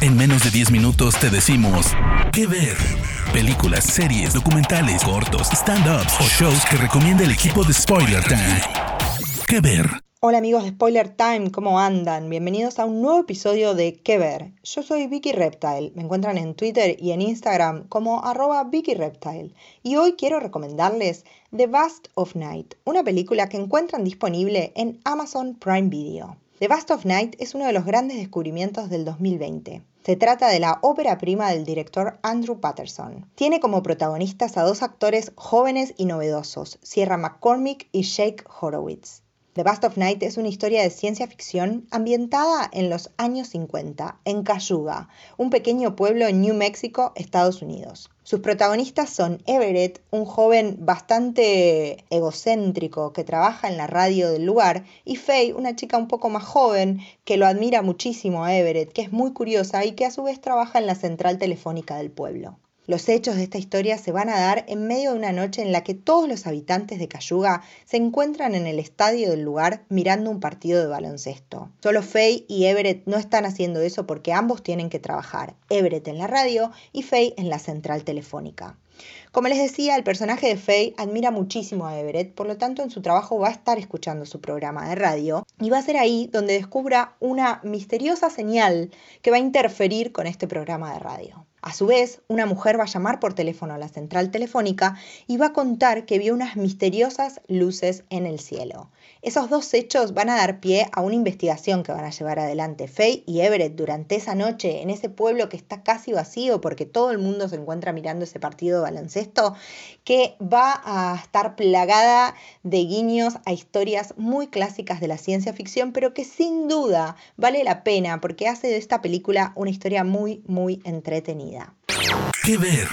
En menos de 10 minutos te decimos qué ver. Películas, series, documentales, cortos, stand-ups o shows que recomienda el equipo de Spoiler Time. ¿Qué ver? Hola amigos de Spoiler Time, ¿cómo andan? Bienvenidos a un nuevo episodio de ¿Qué ver? Yo soy Vicky Reptile, me encuentran en Twitter y en Instagram como arroba Vicky Reptile y hoy quiero recomendarles The Vast of Night, una película que encuentran disponible en Amazon Prime Video. The Vast of Night es uno de los grandes descubrimientos del 2020. Se trata de la ópera prima del director Andrew Patterson. Tiene como protagonistas a dos actores jóvenes y novedosos, Sierra McCormick y Jake Horowitz. The Bust of Night es una historia de ciencia ficción ambientada en los años 50, en Cayuga, un pequeño pueblo en New Mexico, Estados Unidos. Sus protagonistas son Everett, un joven bastante egocéntrico que trabaja en la radio del lugar, y Faye, una chica un poco más joven que lo admira muchísimo a Everett, que es muy curiosa y que a su vez trabaja en la central telefónica del pueblo. Los hechos de esta historia se van a dar en medio de una noche en la que todos los habitantes de Cayuga se encuentran en el estadio del lugar mirando un partido de baloncesto. Solo Faye y Everett no están haciendo eso porque ambos tienen que trabajar, Everett en la radio y Faye en la central telefónica. Como les decía, el personaje de Faye admira muchísimo a Everett, por lo tanto en su trabajo va a estar escuchando su programa de radio y va a ser ahí donde descubra una misteriosa señal que va a interferir con este programa de radio. A su vez, una mujer va a llamar por teléfono a la central telefónica y va a contar que vio unas misteriosas luces en el cielo. Esos dos hechos van a dar pie a una investigación que van a llevar adelante Faye y Everett durante esa noche en ese pueblo que está casi vacío porque todo el mundo se encuentra mirando ese partido de baloncesto, que va a estar plagada de guiños a historias muy clásicas de la ciencia ficción, pero que sin duda vale la pena porque hace de esta película una historia muy, muy entretenida. ¿Qué ver?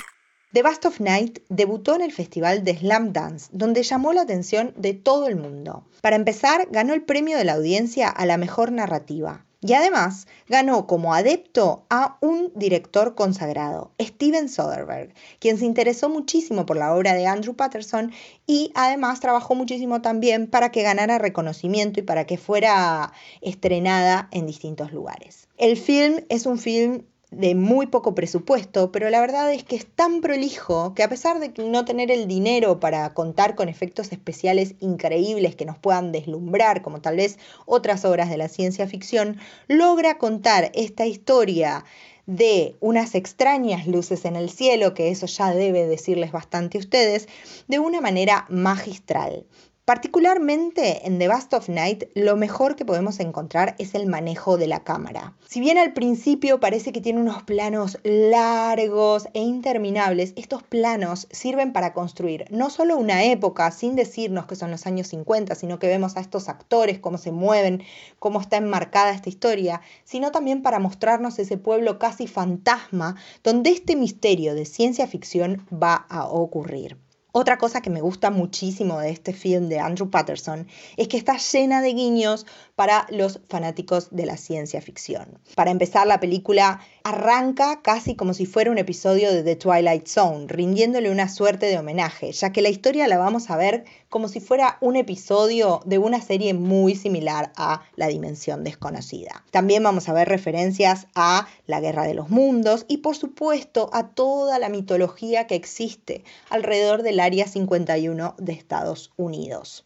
The Bust of Night debutó en el festival de Slam Dance, donde llamó la atención de todo el mundo. Para empezar, ganó el premio de la audiencia a la mejor narrativa. Y además ganó como adepto a un director consagrado, Steven Soderbergh, quien se interesó muchísimo por la obra de Andrew Patterson y además trabajó muchísimo también para que ganara reconocimiento y para que fuera estrenada en distintos lugares. El film es un film de muy poco presupuesto, pero la verdad es que es tan prolijo que a pesar de no tener el dinero para contar con efectos especiales increíbles que nos puedan deslumbrar, como tal vez otras obras de la ciencia ficción, logra contar esta historia de unas extrañas luces en el cielo, que eso ya debe decirles bastante a ustedes, de una manera magistral. Particularmente en The Bust of Night, lo mejor que podemos encontrar es el manejo de la cámara. Si bien al principio parece que tiene unos planos largos e interminables, estos planos sirven para construir no solo una época, sin decirnos que son los años 50, sino que vemos a estos actores, cómo se mueven, cómo está enmarcada esta historia, sino también para mostrarnos ese pueblo casi fantasma donde este misterio de ciencia ficción va a ocurrir. Otra cosa que me gusta muchísimo de este film de Andrew Patterson es que está llena de guiños para los fanáticos de la ciencia ficción. Para empezar, la película arranca casi como si fuera un episodio de The Twilight Zone, rindiéndole una suerte de homenaje, ya que la historia la vamos a ver como si fuera un episodio de una serie muy similar a La Dimensión Desconocida. También vamos a ver referencias a la Guerra de los Mundos y por supuesto a toda la mitología que existe alrededor del Área 51 de Estados Unidos.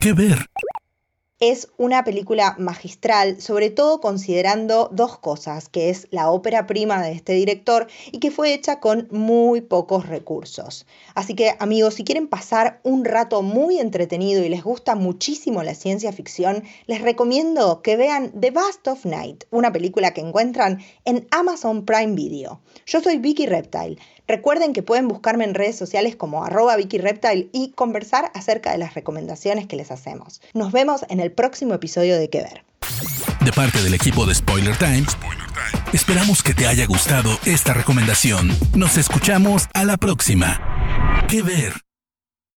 ¿Qué ver? Es una película magistral, sobre todo considerando dos cosas, que es la ópera prima de este director y que fue hecha con muy pocos recursos. Así que amigos, si quieren pasar un rato muy entretenido y les gusta muchísimo la ciencia ficción, les recomiendo que vean The Bust of Night, una película que encuentran en Amazon Prime Video. Yo soy Vicky Reptile. Recuerden que pueden buscarme en redes sociales como arroba Vicky Reptile y conversar acerca de las recomendaciones que les hacemos. Nos vemos en el próximo episodio de Que Ver. De parte del equipo de Spoiler Times, esperamos que te haya gustado esta recomendación. Nos escuchamos a la próxima. Que Ver.